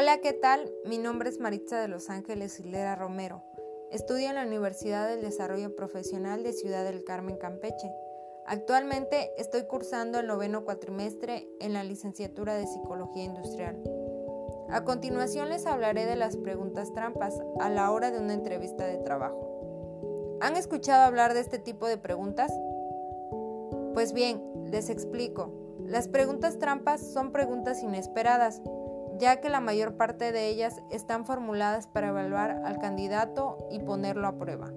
Hola, ¿qué tal? Mi nombre es Maritza de Los Ángeles Hilera Romero. Estudio en la Universidad del Desarrollo Profesional de Ciudad del Carmen, Campeche. Actualmente estoy cursando el noveno cuatrimestre en la licenciatura de Psicología Industrial. A continuación les hablaré de las preguntas trampas a la hora de una entrevista de trabajo. ¿Han escuchado hablar de este tipo de preguntas? Pues bien, les explico. Las preguntas trampas son preguntas inesperadas ya que la mayor parte de ellas están formuladas para evaluar al candidato y ponerlo a prueba.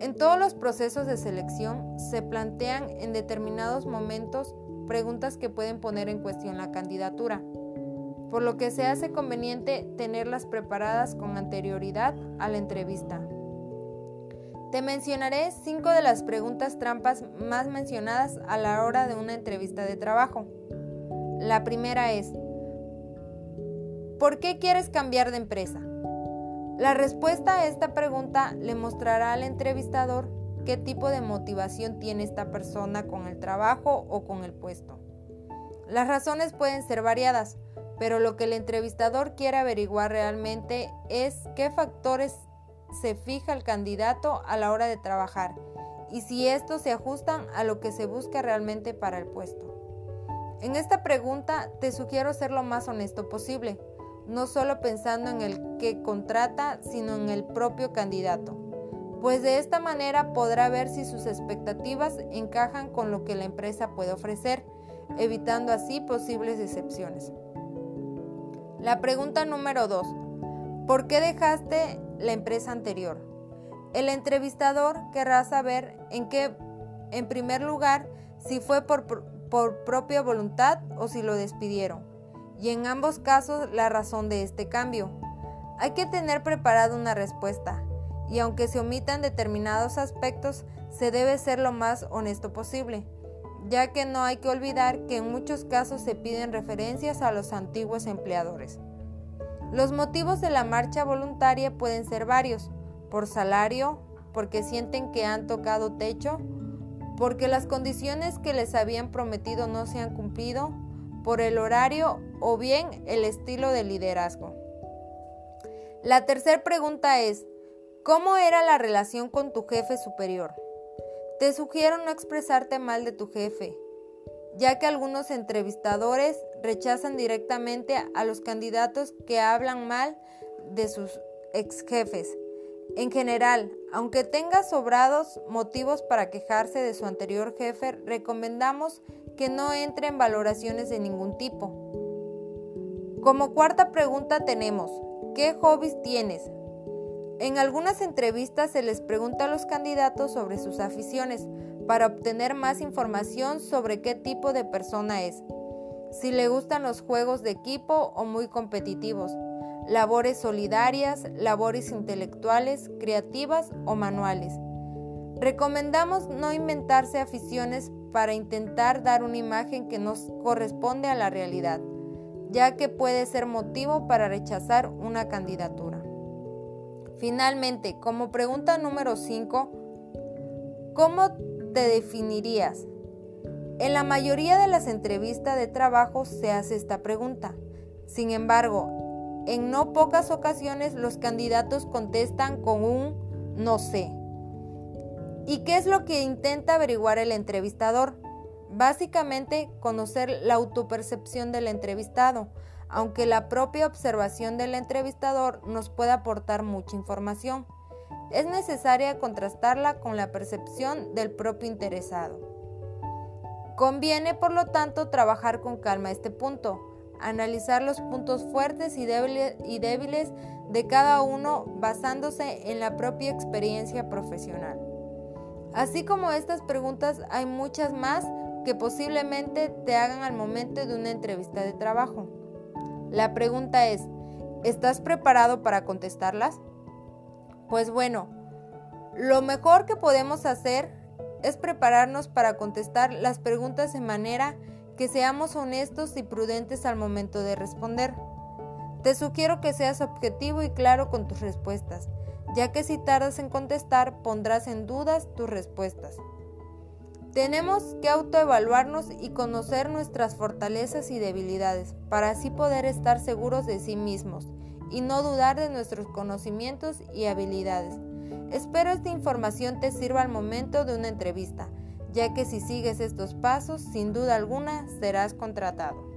En todos los procesos de selección se plantean en determinados momentos preguntas que pueden poner en cuestión la candidatura, por lo que se hace conveniente tenerlas preparadas con anterioridad a la entrevista. Te mencionaré cinco de las preguntas trampas más mencionadas a la hora de una entrevista de trabajo. La primera es, ¿Por qué quieres cambiar de empresa? La respuesta a esta pregunta le mostrará al entrevistador qué tipo de motivación tiene esta persona con el trabajo o con el puesto. Las razones pueden ser variadas, pero lo que el entrevistador quiere averiguar realmente es qué factores se fija el candidato a la hora de trabajar y si estos se ajustan a lo que se busca realmente para el puesto. En esta pregunta te sugiero ser lo más honesto posible no solo pensando en el que contrata, sino en el propio candidato, pues de esta manera podrá ver si sus expectativas encajan con lo que la empresa puede ofrecer, evitando así posibles decepciones. La pregunta número 2. ¿Por qué dejaste la empresa anterior? El entrevistador querrá saber en qué, en primer lugar, si fue por, por propia voluntad o si lo despidieron y en ambos casos la razón de este cambio. Hay que tener preparada una respuesta y aunque se omitan determinados aspectos, se debe ser lo más honesto posible, ya que no hay que olvidar que en muchos casos se piden referencias a los antiguos empleadores. Los motivos de la marcha voluntaria pueden ser varios, por salario, porque sienten que han tocado techo, porque las condiciones que les habían prometido no se han cumplido, por el horario o bien el estilo de liderazgo. La tercera pregunta es, ¿cómo era la relación con tu jefe superior? Te sugiero no expresarte mal de tu jefe, ya que algunos entrevistadores rechazan directamente a los candidatos que hablan mal de sus ex jefes. En general, aunque tenga sobrados motivos para quejarse de su anterior jefe, recomendamos que no entre en valoraciones de ningún tipo. Como cuarta pregunta tenemos, ¿qué hobbies tienes? En algunas entrevistas se les pregunta a los candidatos sobre sus aficiones para obtener más información sobre qué tipo de persona es, si le gustan los juegos de equipo o muy competitivos, labores solidarias, labores intelectuales, creativas o manuales. Recomendamos no inventarse aficiones para intentar dar una imagen que nos corresponde a la realidad, ya que puede ser motivo para rechazar una candidatura. Finalmente, como pregunta número 5, ¿cómo te definirías? En la mayoría de las entrevistas de trabajo se hace esta pregunta. Sin embargo, en no pocas ocasiones los candidatos contestan con un no sé. ¿Y qué es lo que intenta averiguar el entrevistador? Básicamente, conocer la autopercepción del entrevistado, aunque la propia observación del entrevistador nos puede aportar mucha información. Es necesaria contrastarla con la percepción del propio interesado. Conviene, por lo tanto, trabajar con calma este punto, analizar los puntos fuertes y débiles, de cada uno basándose en la propia experiencia profesional. Así como estas preguntas, hay muchas más que posiblemente te hagan al momento de una entrevista de trabajo. La pregunta es, ¿estás preparado para contestarlas? Pues bueno, lo mejor que podemos hacer es prepararnos para contestar las preguntas de manera que seamos honestos y prudentes al momento de responder. Te sugiero que seas objetivo y claro con tus respuestas ya que si tardas en contestar pondrás en dudas tus respuestas. Tenemos que autoevaluarnos y conocer nuestras fortalezas y debilidades para así poder estar seguros de sí mismos y no dudar de nuestros conocimientos y habilidades. Espero esta información te sirva al momento de una entrevista, ya que si sigues estos pasos, sin duda alguna serás contratado.